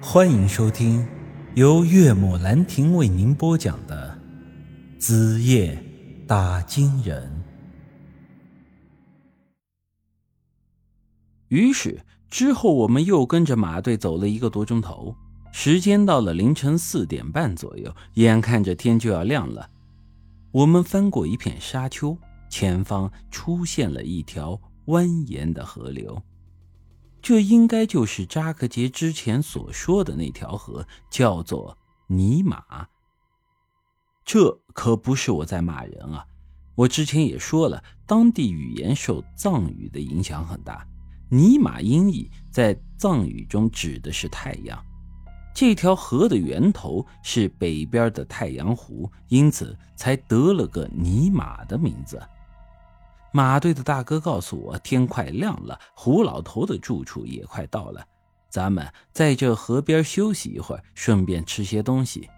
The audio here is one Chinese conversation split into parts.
欢迎收听由岳母兰亭为您播讲的《子夜打金人》。于是之后，我们又跟着马队走了一个多钟头，时间到了凌晨四点半左右，眼看着天就要亮了。我们翻过一片沙丘，前方出现了一条蜿蜒的河流。这应该就是扎克杰之前所说的那条河，叫做尼玛。这可不是我在骂人啊！我之前也说了，当地语言受藏语的影响很大。尼玛音译在藏语中指的是太阳。这条河的源头是北边的太阳湖，因此才得了个尼玛的名字。马队的大哥告诉我，天快亮了，胡老头的住处也快到了，咱们在这河边休息一会儿，顺便吃些东西。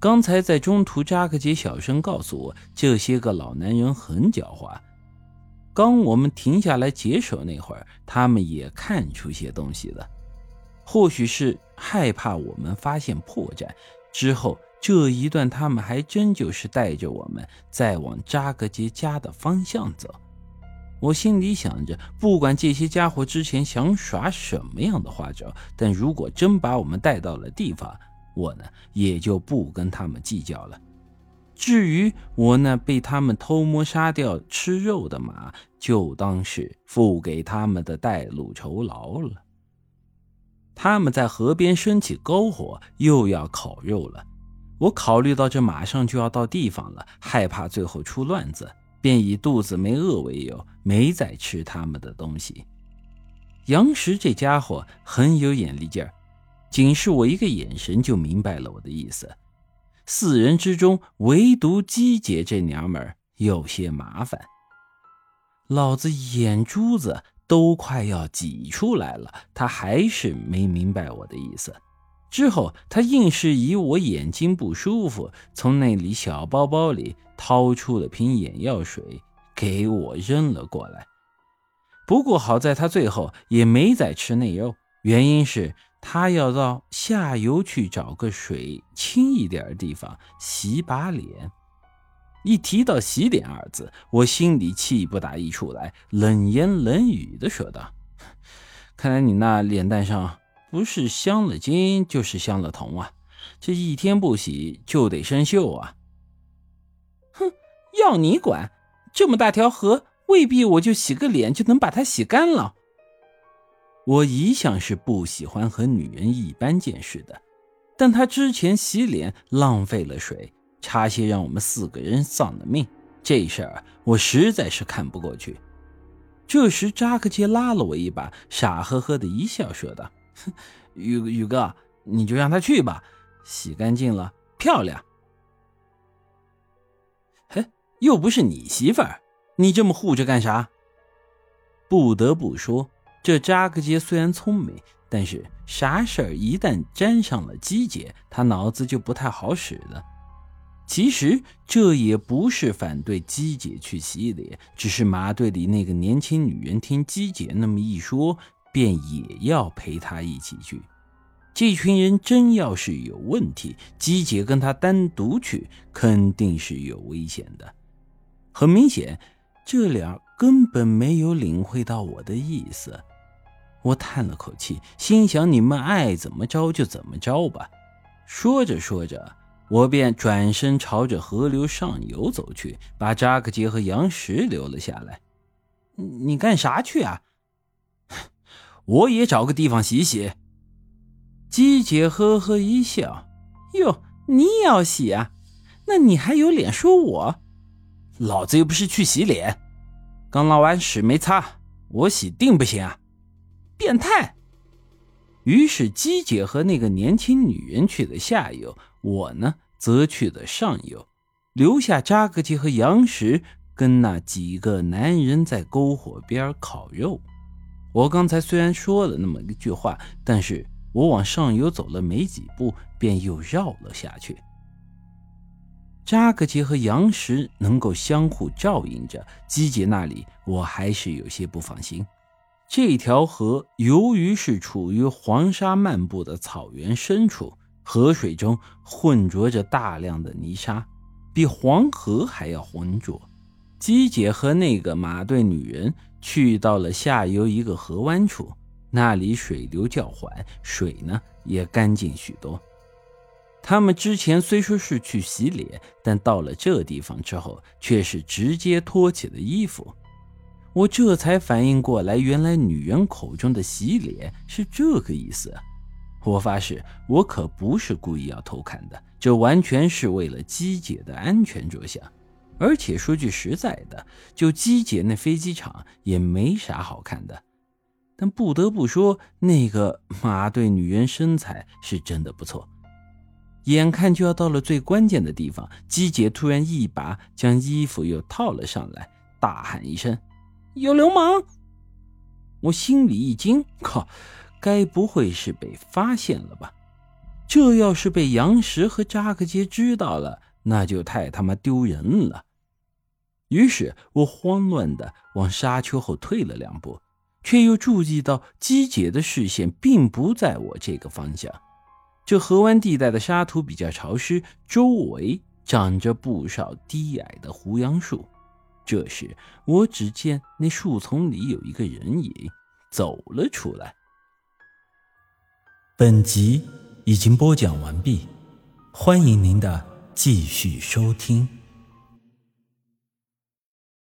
刚才在中途，扎克杰小声告诉我，这些个老男人很狡猾。刚我们停下来解手那会儿，他们也看出些东西了，或许是害怕我们发现破绽。之后这一段，他们还真就是带着我们再往扎格杰家的方向走。我心里想着，不管这些家伙之前想耍什么样的花招，但如果真把我们带到了地方，我呢也就不跟他们计较了。至于我那被他们偷摸杀掉吃肉的马，就当是付给他们的带路酬劳了。他们在河边升起篝火，又要烤肉了。我考虑到这马上就要到地方了，害怕最后出乱子，便以肚子没饿为由，没再吃他们的东西。杨石这家伙很有眼力劲儿，仅是我一个眼神就明白了我的意思。四人之中，唯独姬姐这娘们儿有些麻烦。老子眼珠子。都快要挤出来了，他还是没明白我的意思。之后，他硬是以我眼睛不舒服，从那里小包包里掏出了瓶眼药水，给我扔了过来。不过好在他最后也没再吃那肉，原因是他要到下游去找个水清一点的地方洗把脸。一提到洗脸二字，我心里气不打一处来，冷言冷语的说道：“看来你那脸蛋上不是镶了金，就是镶了铜啊！这一天不洗就得生锈啊！”哼，要你管！这么大条河，未必我就洗个脸就能把它洗干了。我一向是不喜欢和女人一般见识的，但她之前洗脸浪费了水。差些让我们四个人丧了命，这事儿我实在是看不过去。这时，扎克杰拉了我一把，傻呵呵的一笑，说道：“ 宇宇哥，你就让他去吧，洗干净了，漂亮。嘿，又不是你媳妇儿，你这么护着干啥？”不得不说，这扎克杰虽然聪明，但是啥事儿一旦沾上了鸡姐，他脑子就不太好使了。其实这也不是反对姬姐去洗脸，只是马队里那个年轻女人听姬姐那么一说，便也要陪他一起去。这群人真要是有问题，姬姐跟他单独去，肯定是有危险的。很明显，这俩根本没有领会到我的意思。我叹了口气，心想：你们爱怎么着就怎么着吧。说着说着。我便转身朝着河流上游走去，把扎克杰和杨石留了下来。你干啥去啊？我也找个地方洗洗。姬姐呵呵一笑：“哟，你也要洗啊？那你还有脸说我？老子又不是去洗脸，刚拉完屎没擦，我洗定不行啊！变态！”于是姬姐和那个年轻女人去了下游。我呢，则去了上游，留下扎克奇和杨石跟那几个男人在篝火边烤肉。我刚才虽然说了那么一句话，但是我往上游走了没几步，便又绕了下去。扎克奇和杨石能够相互照应着，基姐那里我还是有些不放心。这条河由于是处于黄沙漫步的草原深处，河水中混浊着大量的泥沙，比黄河还要浑浊。姬姐和那个马队女人去到了下游一个河湾处，那里水流较缓，水呢也干净许多。他们之前虽说是去洗脸，但到了这地方之后，却是直接脱起了衣服。我这才反应过来，原来女人口中的洗脸是这个意思。我发誓，我可不是故意要偷看的，这完全是为了姬姐的安全着想。而且说句实在的，就姬姐那飞机场也没啥好看的。但不得不说，那个马队女人身材是真的不错。眼看就要到了最关键的地方，姬姐突然一把将衣服又套了上来，大喊一声。有流氓！我心里一惊，靠，该不会是被发现了吧？这要是被杨石和扎克杰知道了，那就太他妈丢人了。于是我慌乱的往沙丘后退了两步，却又注意到姬姐的视线并不在我这个方向。这河湾地带的沙土比较潮湿，周围长着不少低矮的胡杨树。这时，我只见那树丛里有一个人影走了出来。本集已经播讲完毕，欢迎您的继续收听。